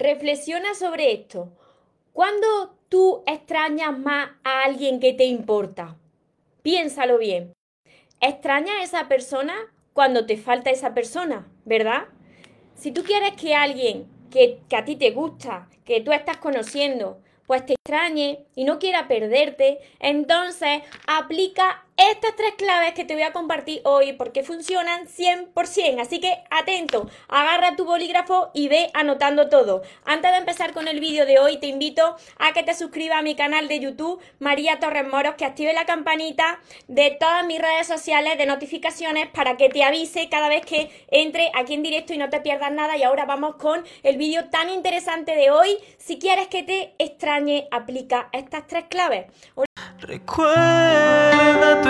reflexiona sobre esto. ¿Cuándo tú extrañas más a alguien que te importa? Piénsalo bien. ¿Extrañas a esa persona cuando te falta esa persona, verdad? Si tú quieres que alguien que, que a ti te gusta, que tú estás conociendo, pues te extrañe y no quiera perderte, entonces aplica estas tres claves que te voy a compartir hoy porque funcionan 100%. Así que atento, agarra tu bolígrafo y ve anotando todo. Antes de empezar con el vídeo de hoy, te invito a que te suscribas a mi canal de YouTube, María Torres Moros, que active la campanita de todas mis redes sociales de notificaciones para que te avise cada vez que entre aquí en directo y no te pierdas nada. Y ahora vamos con el vídeo tan interesante de hoy. Si quieres que te extrañe, aplica estas tres claves. Recuerda tu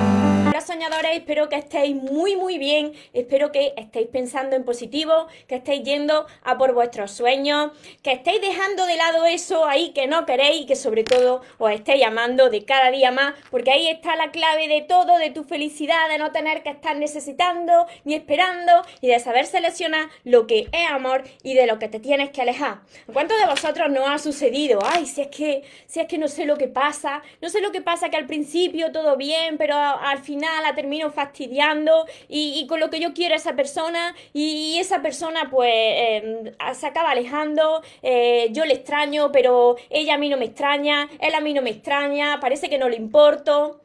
soñadores, espero que estéis muy muy bien, espero que estéis pensando en positivo, que estéis yendo a por vuestros sueños, que estéis dejando de lado eso ahí que no queréis y que sobre todo os estéis amando de cada día más, porque ahí está la clave de todo, de tu felicidad, de no tener que estar necesitando ni esperando y de saber seleccionar lo que es amor y de lo que te tienes que alejar. ¿Cuántos de vosotros no ha sucedido? Ay, si es que, si es que no sé lo que pasa, no sé lo que pasa que al principio todo bien, pero al final termino fastidiando y, con lo que yo quiero a esa persona y, esa persona pues em, se acaba alejando, eh, yo le extraño, pero ella a mí no me extraña, él a mí no me extraña, parece que no le importo.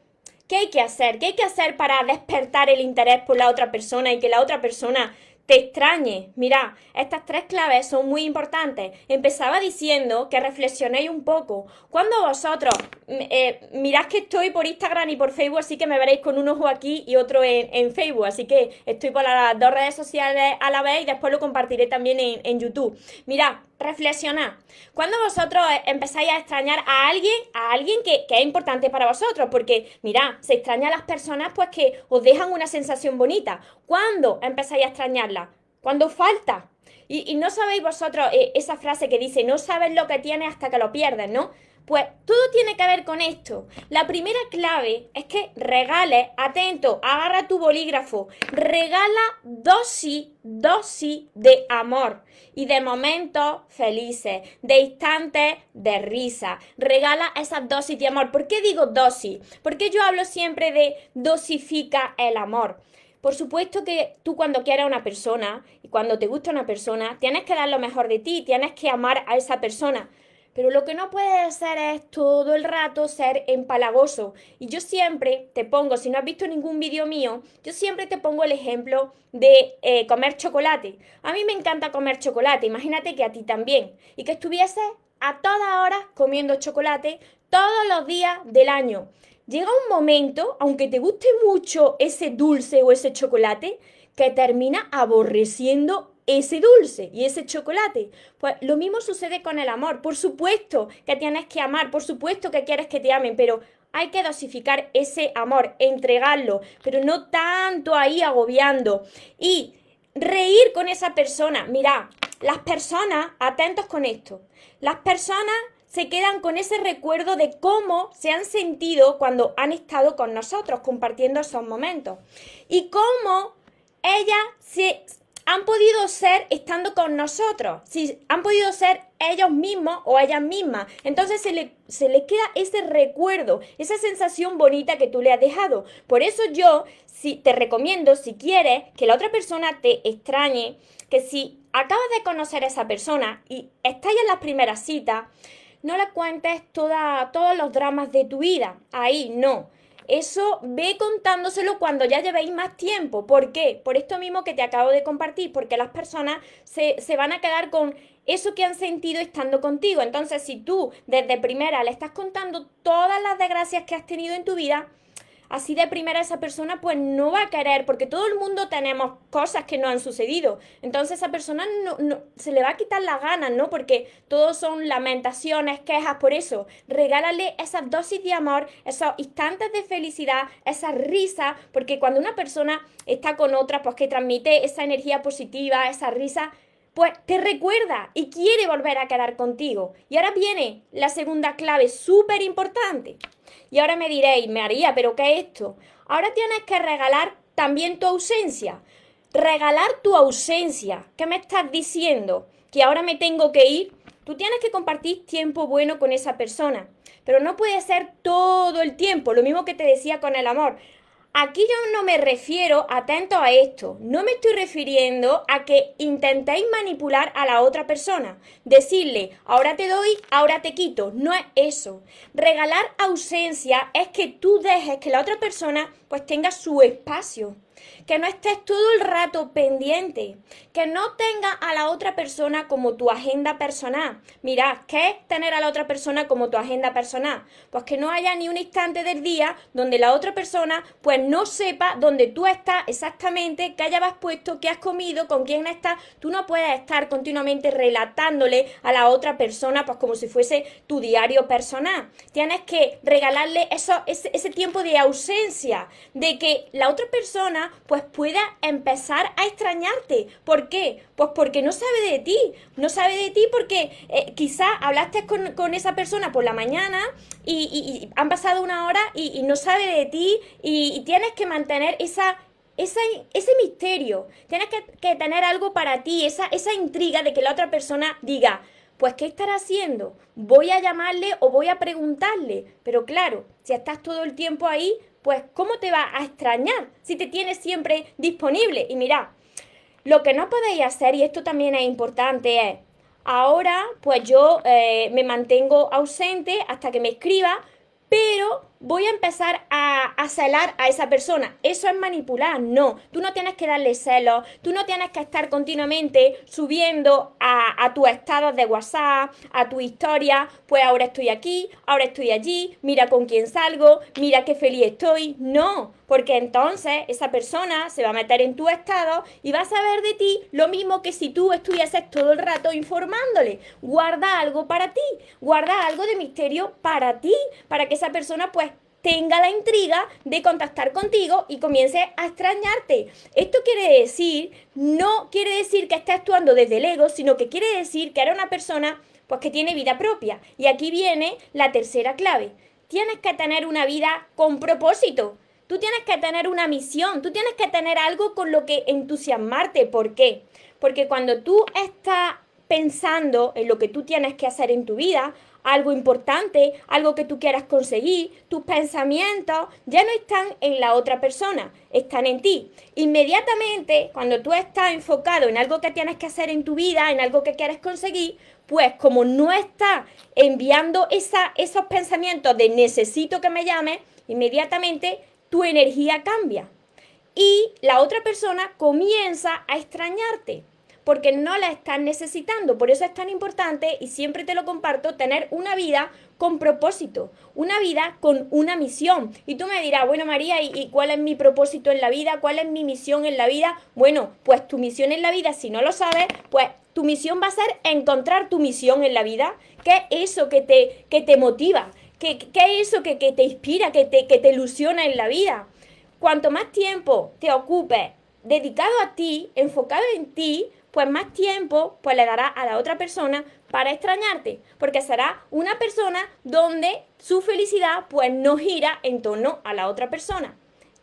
¿Qué hay que hacer? ¿Qué hay que hacer para despertar el interés por la otra persona y que la otra persona te extrañe. Mira, estas tres claves son muy importantes. Empezaba diciendo que reflexionéis un poco. Cuando vosotros, mm, eh, mirad que estoy por Instagram y por Facebook, así que me veréis con un ojo aquí y otro en, Facebook. Así que estoy por las dos redes sociales a la vez y después lo compartiré también en, en YouTube. Mirad, reflexionad. Cuando vosotros empezáis a extrañar a alguien, a alguien que, es importante para vosotros, porque mira, se extraña a las personas pues que os dejan una sensación bonita. ¿Cuándo empezáis a extrañarla? Cuando falta. Y, no sabéis vosotros eh, esa frase que dice, no sabes lo que tienes hasta que lo pierdes, ¿no? Pues todo tiene que ver con esto. La primera clave es que regales, atento, agarra tu bolígrafo, regala dosis, dosis de amor y de momentos felices, de instantes de risa. Regala esas dosis de amor. ¿Por qué digo dosis? Porque yo hablo siempre de dosifica el amor. Por supuesto que tú cuando quieres a una persona y cuando te gusta una persona, tienes que dar lo mejor de ti, tienes que amar a esa persona pero lo que no puedes hacer es todo el rato ser empalagoso. Y yo siempre te pongo, si no has visto ningún vídeo mío, yo siempre te pongo el ejemplo de eh, comer chocolate. A mí me encanta comer chocolate, imagínate que a ti también. Y que estuvieses a todas horas comiendo chocolate todos los días del año. Llega un momento, aunque te guste mucho ese dulce o ese chocolate, que termina aborreciendo ese dulce y ese chocolate. Pues lo mismo sucede con el amor. Por supuesto que tienes que amar, por supuesto que quieres que te amen, pero hay que dosificar ese amor, entregarlo, pero no tanto ahí agobiando. Y reír con esa persona. Mira, las personas, atentos con esto, las personas se quedan con ese recuerdo de cómo se han sentido cuando han estado con nosotros compartiendo esos momentos. Y cómo ellas se, han podido ser estando con nosotros, si han podido ser ellos mismos o ellas mismas. Entonces se le, se queda ese recuerdo, esa sensación bonita que tú le has dejado. Por eso yo si, te recomiendo, si quieres que la otra persona te extrañe, que si acabas de conocer a esa persona y estáis en las primeras citas, no le cuentes toda, todos los dramas de tu vida. Ahí no. Eso ve contándoselo cuando ya llevéis más tiempo. ¿Por qué? Por esto mismo que te acabo de compartir, porque las personas se, van a quedar con eso que han sentido estando contigo. Entonces, si tú desde primera le estás contando todas las desgracias que has tenido en tu vida, así de primera esa persona pues no va a querer, porque todo el mundo tenemos cosas que no han sucedido. Entonces esa persona no, se le va a quitar las ganas, ¿no? Porque todos son lamentaciones, quejas, por eso. Regálale esas dosis de amor, esos instantes de felicidad, esa risa, porque cuando una persona está con otra, pues que transmite esa energía positiva, esa risa, pues te recuerda y quiere volver a quedar contigo. Y ahora viene la segunda clave súper importante. Y ahora me diréis, María, ¿pero qué es esto? Ahora tienes que regalar también tu ausencia. Regalar tu ausencia. ¿Qué me estás diciendo? ¿Que ahora me tengo que ir? Tú tienes que compartir tiempo bueno con esa persona. Pero no puede ser todo el tiempo. Lo mismo que te decía con el amor. Aquí yo no me refiero, atento a esto, no me estoy refiriendo a que intentéis manipular a la otra persona, decirle, ahora te doy, ahora te quito, no es eso. Regalar ausencia es que tú dejes que la otra persona pues tenga su espacio que no estés todo el rato pendiente, que no tenga a la otra persona como tu agenda personal. Mira, ¿qué es tener a la otra persona como tu agenda personal? Pues que no haya ni un instante del día donde la otra persona pues no sepa dónde tú estás exactamente, qué hayas puesto, qué has comido, con quién estás. Tú no puedes estar continuamente relatándole a la otra persona pues como si fuese tu diario personal. Tienes que regalarle eso, ese tiempo de ausencia, de que la otra persona pues pueda empezar a extrañarte. ¿Por qué? Pues porque no sabe de ti. No sabe de ti porque eh, quizá hablaste con, esa persona por la mañana y, han pasado una hora y, no sabe de ti y, tienes que mantener esa ese, ese misterio, tienes que, que, tener algo para ti, esa, esa intriga de que la otra persona diga, pues ¿qué estará haciendo? Voy a llamarle o voy a preguntarle. Pero claro, si estás todo el tiempo ahí, pues ¿cómo te va a extrañar si te tienes siempre disponible? Y mira, lo que no podéis hacer, y esto también es importante, es, ahora pues yo eh, me mantengo ausente hasta que me escriba, pero voy a empezar a, celar a esa persona. Eso es manipular, no. Tú no tienes que darle celos, tú no tienes que estar continuamente subiendo a, a tus estados de WhatsApp, a tu historia, pues ahora estoy aquí, ahora estoy allí, mira con quién salgo, mira qué feliz estoy. No, porque entonces esa persona se va a meter en tu estado y va a saber de ti lo mismo que si tú estuvieses todo el rato informándole. Guarda algo para ti, guarda algo de misterio para ti, para que esa persona pues tenga la intriga de contactar contigo y comience a extrañarte. Esto quiere decir, no quiere decir que esté actuando desde el ego, sino que quiere decir que era una persona pues que tiene vida propia. Y aquí viene la tercera clave. Tienes que tener una vida con propósito. Tú tienes que tener una misión, tú tienes que tener algo con lo que entusiasmarte. ¿Por qué? Porque cuando tú estás pensando en lo que tú tienes que hacer en tu vida, algo importante, algo que tú quieras conseguir, tus pensamientos ya no están en la otra persona, están en ti. Inmediatamente, cuando tú estás enfocado en algo que tienes que hacer en tu vida, en algo que quieres conseguir, pues como no estás enviando esos pensamientos de necesito que me llame, inmediatamente tu energía cambia. Y la otra persona comienza a extrañarte porque no la estás necesitando. Por eso es tan importante, y siempre te lo comparto, tener una vida con propósito, una vida con una misión. Y tú me dirás, bueno María, ¿y, cuál es mi propósito en la vida? ¿Cuál es mi misión en la vida? Bueno, pues tu misión en la vida, si no lo sabes, pues tu misión va a ser encontrar tu misión en la vida. ¿Qué es eso que te, que te motiva? ¿Qué, qué es eso que, que, te inspira, que te, que te ilusiona en la vida? Cuanto más tiempo te ocupes dedicado a ti, enfocado en ti, pues más tiempo pues le dará a la otra persona para extrañarte, porque será una persona donde su felicidad pues no gira en torno a la otra persona.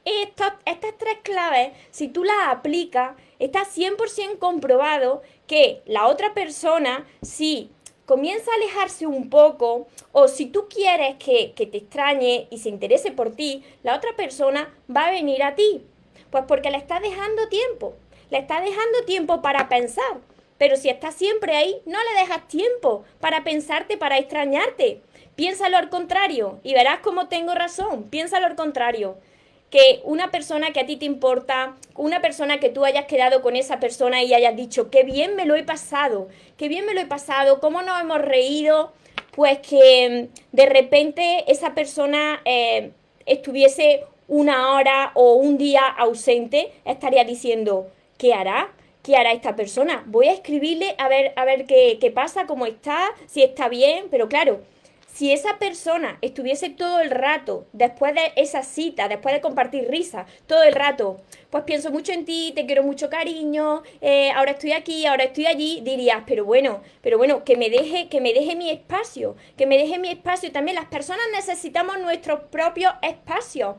Estas, estas tres claves, si tú las aplicas, está 100% comprobado que la otra persona, si comienza a alejarse un poco o si tú quieres que, que te extrañe y se interese por ti, la otra persona va a venir a ti. Pues porque le estás dejando tiempo le estás dejando tiempo para pensar. Pero si estás siempre ahí, no le dejas tiempo para pensarte, para extrañarte. Piénsalo al contrario y verás cómo tengo razón. Piénsalo al contrario. Que una persona que a ti te importa, una persona que tú hayas quedado con esa persona y hayas dicho, qué bien me lo he pasado, qué bien me lo he pasado, cómo nos hemos reído, pues que mm, de repente esa persona eh, estuviese una hora o un día ausente, estaría diciendo, ¿qué hará? ¿Qué hará esta persona? Voy a escribirle a ver, a ver qué, qué pasa, cómo está, si está bien, pero claro, si esa persona estuviese todo el rato, después de esa cita, después de compartir risa, todo el rato, pues pienso mucho en ti, te quiero mucho cariño, eh, ahora estoy aquí, ahora estoy allí, dirías, pero bueno, pero bueno, que me deje, que me deje mi espacio, que me deje mi espacio. También las personas necesitamos nuestros propios espacios.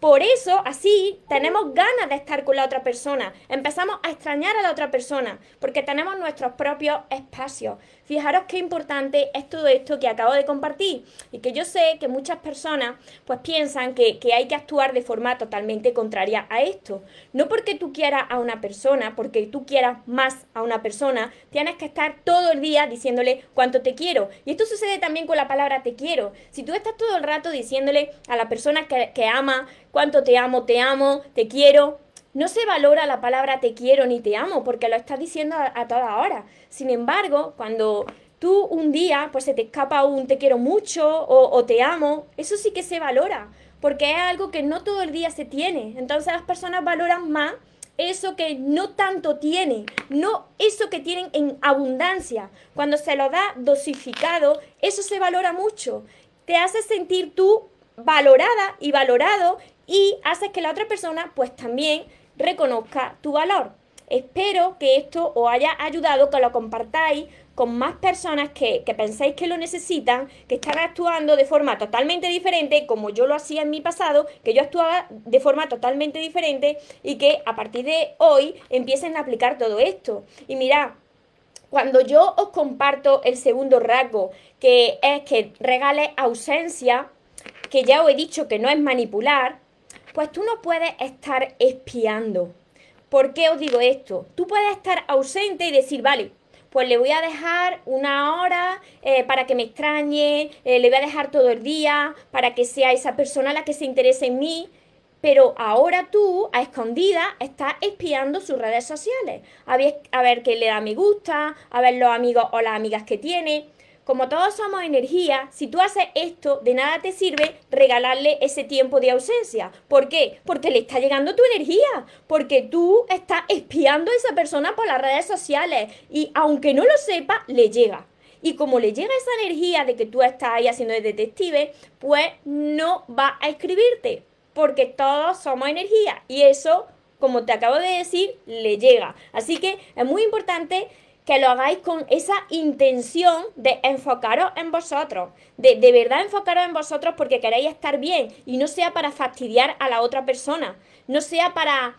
Por eso, así, tenemos ganas de estar con la otra persona. Empezamos a extrañar a la otra persona, porque tenemos nuestros propios espacios. Fijaros qué importante es todo esto que acabo de compartir y que yo sé que muchas personas pues piensan que, que hay que actuar de forma totalmente contraria a esto. No porque tú quieras a una persona, porque tú quieras más a una persona, tienes que estar todo el día diciéndole cuánto te quiero. Y esto sucede también con la palabra te quiero. Si tú estás todo el rato diciéndole a la persona que, que ama, cuánto te amo, te amo, te quiero. No se valora la palabra te quiero ni te amo porque lo estás diciendo a, toda hora. Sin embargo, cuando tú un día pues se te escapa un te quiero mucho o, o te amo, eso sí que se valora porque es algo que no todo el día se tiene. Entonces las personas valoran más eso que no tanto tienen, no eso que tienen en abundancia. Cuando se lo da dosificado, eso se valora mucho. Te hace sentir tú valorada y valorado y haces que la otra persona pues también reconozca tu valor. Espero que esto os haya ayudado, que lo compartáis con más personas que, pensáis que lo necesitan, que están actuando de forma totalmente diferente, como yo lo hacía en mi pasado, que yo actuaba de forma totalmente diferente y que a partir de hoy empiecen a aplicar todo esto. Y mirad, cuando yo os comparto el segundo rasgo, que es que regales ausencia, que ya os he dicho que no es manipular, pues tú no puedes estar espiando. ¿Por qué os digo esto? Tú puedes estar ausente y decir, vale, pues le voy a dejar una hora eh, para que me extrañe, eh, le voy a dejar todo el día para que sea esa persona la que se interese en mí. Pero ahora tú, a escondida, estás espiando sus redes sociales. A ver, a ver qué le da me gusta, a ver los amigos o las amigas que tiene. Como todos somos energía, si tú haces esto, de nada te sirve regalarle ese tiempo de ausencia. ¿Por qué? Porque le está llegando tu energía, porque tú estás espiando a esa persona por las redes sociales y aunque no lo sepa, le llega. Y como le llega esa energía de que tú estás ahí haciendo de detective, pues no va a escribirte, porque todos somos energía y eso, como te acabo de decir, le llega. Así que es muy importante que lo hagáis con esa intención de enfocaros en vosotros, de, de verdad enfocaros en vosotros porque queréis estar bien y no sea para fastidiar a la otra persona, no sea para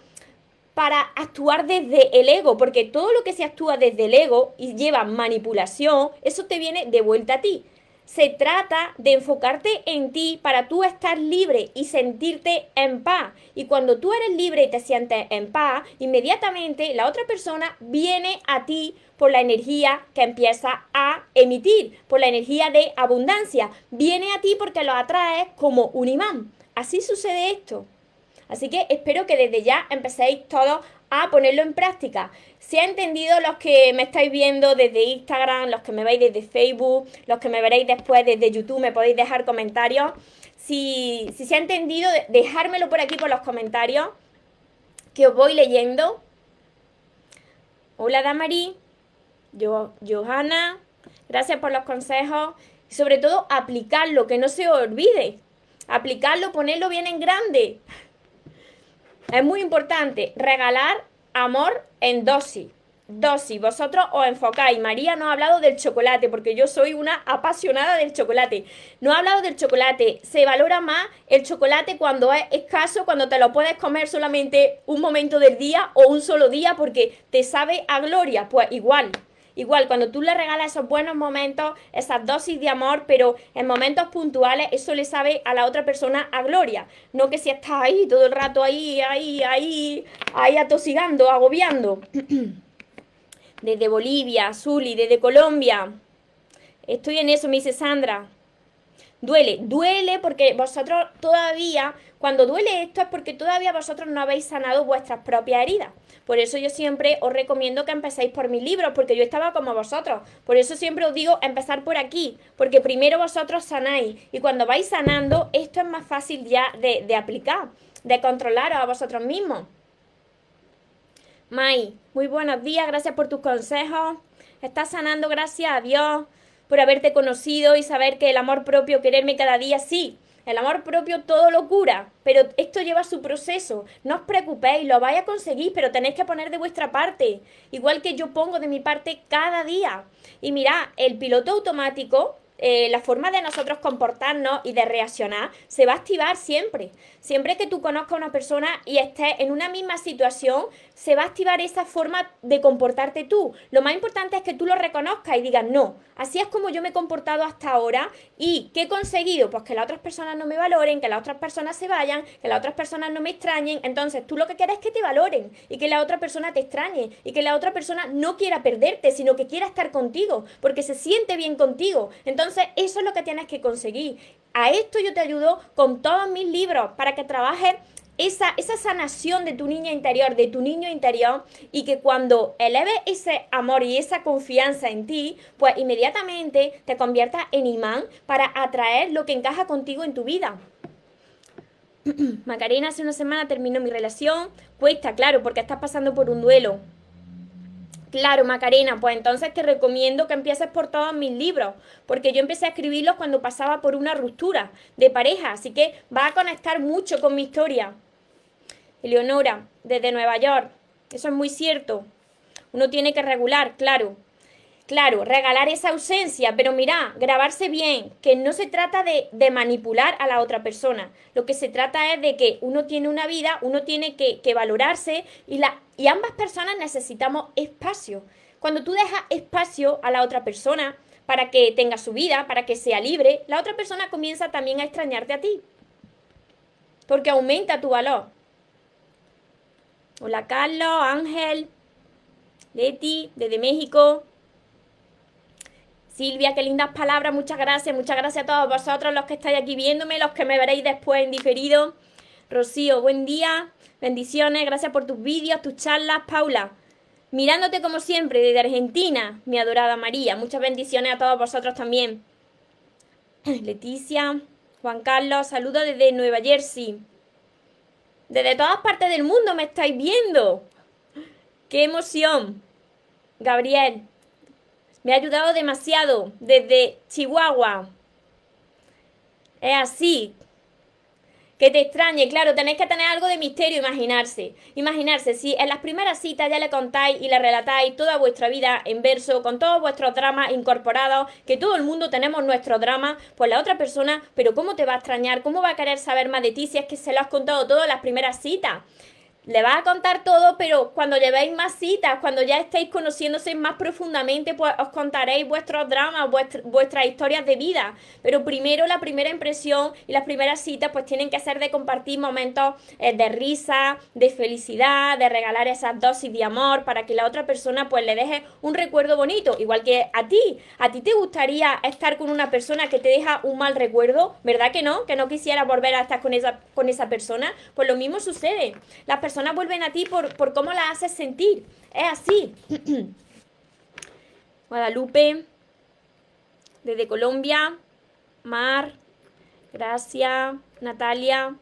para actuar desde el ego, porque todo lo que se actúa desde el ego y lleva manipulación, eso te viene de vuelta a ti se trata de enfocarte en ti para tú estar libre y sentirte en paz. Y cuando tú eres libre y te sientes en paz, inmediatamente la otra persona viene a ti por la energía que empieza a emitir, por la energía de abundancia. Viene a ti porque lo atraes como un imán. Así sucede esto. Así que espero que desde ya empecéis todos a ponerlo en práctica. Si ha entendido los que me estáis viendo desde Instagram, los que me veis desde Facebook, los que me veréis después desde YouTube, me podéis dejar comentarios. Si, si se ha entendido, dejármelo por aquí por los comentarios, que os voy leyendo. Hola Damari, yo, Johanna, gracias por los consejos y sobre todo aplicarlo, que no se olvide. Aplicarlo, ponerlo bien en grande. Es muy importante regalar amor en dosis. Dosis, vosotros os enfocáis. María no ha hablado del chocolate, porque yo soy una apasionada del chocolate. No ha hablado del chocolate. Se valora más el chocolate cuando es escaso, cuando te lo puedes comer solamente un momento del día o un solo día, porque te sabe a gloria. Pues igual, Igual, cuando tú le regalas esos buenos momentos, esas dosis de amor, pero en momentos puntuales, eso le sabe a la otra persona a gloria. No que si estás ahí todo el rato ahí, ahí, ahí, ahí atosigando, agobiando. Desde Bolivia, Zuli, desde Colombia. Estoy en eso, me dice Sandra. Duele, duele porque vosotros todavía, cuando duele esto es porque todavía vosotros no habéis sanado vuestras propias heridas. Por eso yo siempre os recomiendo que empecéis por mis libros, porque yo estaba como vosotros. Por eso siempre os digo empezar por aquí, porque primero vosotros sanáis y cuando vais sanando, esto es más fácil ya de, de aplicar. de controlaros a vosotros mismos. Mai, muy buenos días, gracias por tus consejos. Estás sanando, gracias a Dios por haberte conocido y saber que el amor propio, quererme cada día, sí, el amor propio todo lo cura, pero esto lleva su proceso. No os preocupéis, lo vais a conseguir, pero tenéis que poner de vuestra parte. Igual que yo pongo de mi parte cada día. Y mira, el piloto automático eh, la forma de nosotros comportarnos y de reaccionar se va a activar siempre. Siempre que tú conozcas a una persona y estés en una misma situación, se va a activar esa forma de comportarte tú. Lo más importante es que tú lo reconozcas y digas, no, así es como yo me he comportado hasta ahora y ¿qué he conseguido? Pues que las otras personas no me valoren, que las otras personas se vayan, que las otras personas no me extrañen. Entonces tú lo que quieres es que te valoren y que la otra persona te extrañe y que la otra persona no quiera perderte, sino que quiera estar contigo porque se siente bien contigo. Entonces eso es lo que tienes que conseguir. A esto yo te ayudo con todos mis libros para que trabajes esa, esa, sanación de tu niña interior, de tu niño interior, y que cuando eleves ese amor y esa confianza en ti, pues inmediatamente te conviertas en imán para atraer lo que encaja contigo en tu vida. Macarena, hace una semana terminó mi relación. Cuesta, claro, porque estás pasando por un duelo. Claro, Macarena, pues entonces te recomiendo que empieces por todos mis libros, porque yo empecé a escribirlos cuando pasaba por una ruptura de pareja, así que va a conectar mucho con mi historia. Eleonora, desde Nueva York, eso es muy cierto. Uno tiene que regular, claro. Claro, regalar esa ausencia, pero mira, grabarse bien, que no se trata de, de, manipular a la otra persona. Lo que se trata es de que uno tiene una vida, uno tiene que, que valorarse y, la, y ambas personas necesitamos espacio. Cuando tú dejas espacio a la otra persona para que tenga su vida, para que sea libre, la otra persona comienza también a extrañarte a ti. Porque aumenta tu valor. Hola Carlos, Ángel, Leti, desde México. Silvia, qué lindas palabras, muchas gracias, muchas gracias a todos vosotros los que estáis aquí viéndome, los que me veréis después en diferido. Rocío, buen día, bendiciones, gracias por tus vídeos, tus charlas. Paula, mirándote como siempre desde Argentina, mi adorada María, muchas bendiciones a todos vosotros también. Leticia, Juan Carlos, saludos desde Nueva Jersey. Desde todas partes del mundo me estáis viendo. ¡Qué emoción! Gabriel, me ha ayudado demasiado desde Chihuahua. Es así. Que te extrañe, claro, tenéis que tener algo de misterio, imaginarse. Imaginarse, si en las primeras citas ya le contáis y le relatáis toda vuestra vida en verso, con todos vuestros dramas incorporados, que todo el mundo tenemos nuestro drama, pues la otra persona, pero ¿cómo te va a extrañar? ¿Cómo va a querer saber más de ti si es que se lo has contado todo en las primeras citas? Le vas a contar todo, pero cuando llevéis más citas, cuando ya estéis conociéndose más profundamente, pues os contaréis vuestros dramas, vuestras historias de vida. Pero primero la primera impresión y las primeras citas pues tienen que ser de compartir momentos eh, de risa, de felicidad, de regalar esas dosis de amor para que la otra persona pues le deje un recuerdo bonito, igual que a ti. ¿A ti te gustaría estar con una persona que te deja un mal recuerdo? ¿Verdad que no? Que no quisiera volver a estar con esa, con esa persona. Pues lo mismo sucede. Las personas vuelven a ti por, por cómo la haces sentir. Es así. Guadalupe, desde Colombia, Mar, gracias, Natalia.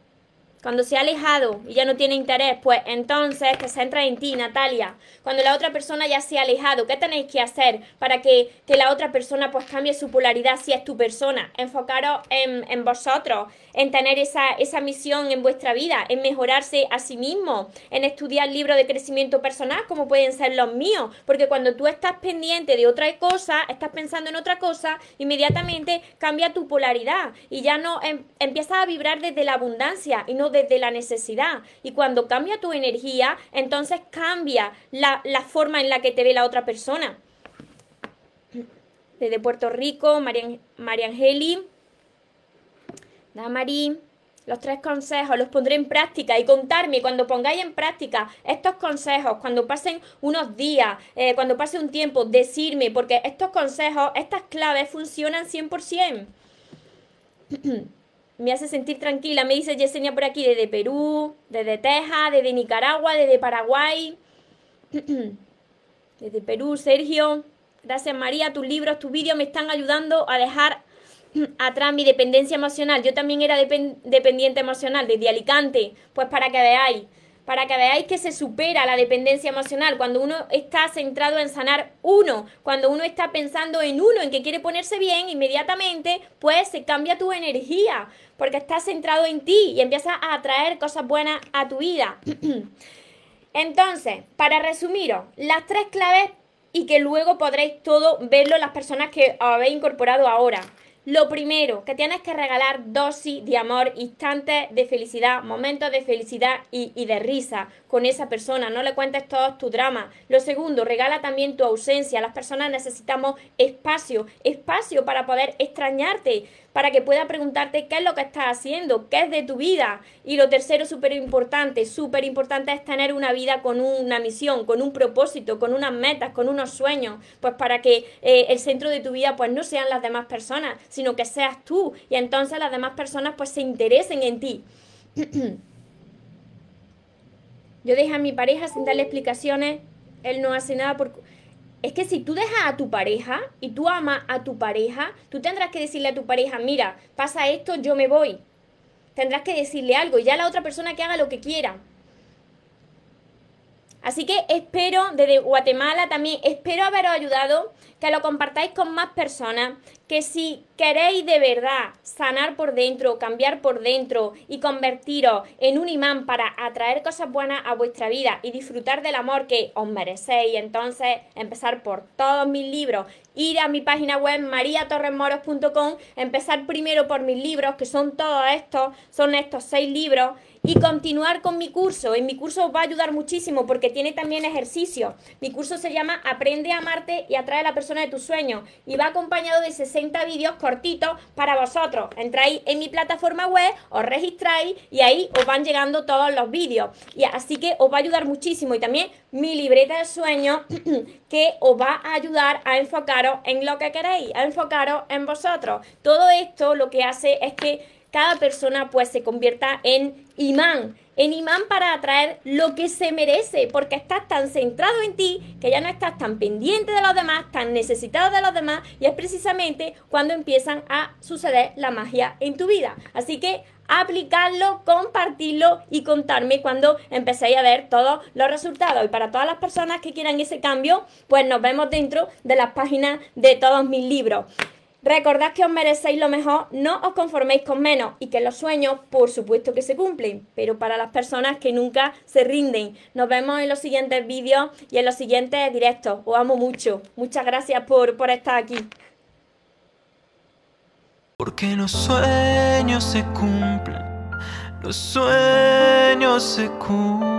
Cuando se ha alejado y ya no tiene interés, pues entonces que se entra en ti, Natalia. Cuando la otra persona ya se ha alejado, ¿qué tenéis que hacer para que, que la otra persona pues cambie su polaridad si es tu persona? Enfocaros en, en vosotros, en tener esa, esa misión en vuestra vida, en mejorarse a sí mismo, en estudiar libros de crecimiento personal como pueden ser los míos, porque cuando tú estás pendiente de otra cosa, estás pensando en otra cosa, inmediatamente cambia tu polaridad y ya no em, empiezas a vibrar desde la abundancia y no desde la necesidad. Y cuando cambia tu energía, entonces cambia la, la forma en la que te ve la otra persona. Desde Puerto Rico, María, María Angeli. Marí, los tres consejos los pondré en práctica y contarme cuando pongáis en práctica estos consejos, cuando pasen unos días, eh, cuando pase un tiempo, decirme, porque estos consejos, estas claves funcionan 100%. me hace sentir tranquila, me dice Yesenia por aquí, desde Perú, desde Texas, desde Nicaragua, desde Paraguay, desde Perú, Sergio. Gracias María, tus libros, tus vídeos me están ayudando a dejar atrás mi dependencia emocional. Yo también era dependiente emocional desde Alicante, pues para que veáis para que veáis que se supera la dependencia emocional, cuando uno está centrado en sanar uno, cuando uno está pensando en uno, en que quiere ponerse bien, inmediatamente pues se cambia tu energía, porque estás centrado en ti y empiezas a atraer cosas buenas a tu vida. Entonces, para resumiros, las tres claves y que luego podréis todo verlo las personas que habéis incorporado ahora. Lo primero, que tienes que regalar dosis de amor, instantes de felicidad, momentos de felicidad y, de risa con esa persona. No le cuentes todos tu drama. Lo segundo, regala también tu ausencia. Las personas necesitamos espacio, espacio para poder extrañarte para que pueda preguntarte qué es lo que estás haciendo, qué es de tu vida. Y lo tercero, súper importante, súper importante es tener una vida con una misión, con un propósito, con unas metas, con unos sueños, pues para que eh, el centro de tu vida pues no sean las demás personas, sino que seas tú y entonces las demás personas pues se interesen en ti. Yo dejé a mi pareja sin darle explicaciones, él no hace nada por es que si tú dejas a tu pareja y tú amas a tu pareja, tú tendrás que decirle a tu pareja, mira, pasa esto, yo me voy. Tendrás que decirle algo y ya la otra persona que haga lo que quiera. Así que espero, desde Guatemala también, espero haberos ayudado, que lo compartáis con más personas, que si queréis de verdad sanar por dentro, cambiar por dentro y convertiros en un imán para atraer cosas buenas a vuestra vida y disfrutar del amor que os merecéis, entonces empezar por todos mis libros, ir a mi página web mariatorresmoros.com, empezar primero por mis libros, que son todos estos, son estos seis libros, y continuar con mi curso. En mi curso va a ayudar muchísimo porque tiene también ejercicio. Mi curso se llama Aprende a amarte y atrae a la persona de tus sueños y va acompañado de 60 vídeos cortitos para vosotros. Entráis en mi plataforma web, os registráis y ahí os van llegando todos los vídeos. Y así que os va a ayudar muchísimo y también mi libreta de sueños que os va a ayudar a enfocaros en lo que queréis, a enfocaros en vosotros. Todo esto lo que hace es que cada persona pues se convierta en imán, en imán para atraer lo que se merece, porque estás tan centrado en ti que ya no estás tan pendiente de los demás, tan necesitado de los demás, y es precisamente cuando empiezan a suceder la magia en tu vida. Así que aplicarlo, compartirlo y contarme cuando empecéis a ver todos los resultados. Y para todas las personas que quieran ese cambio, pues nos vemos dentro de las páginas de todos mis libros. Recordad que os merecéis lo mejor, no os conforméis con menos y que los sueños, por supuesto que se cumplen, pero para las personas que nunca se rinden. Nos vemos en los siguientes vídeos y en los siguientes directos. Os amo mucho. Muchas gracias por, por estar aquí. Porque los sueños se cumplen, los sueños se cumplen.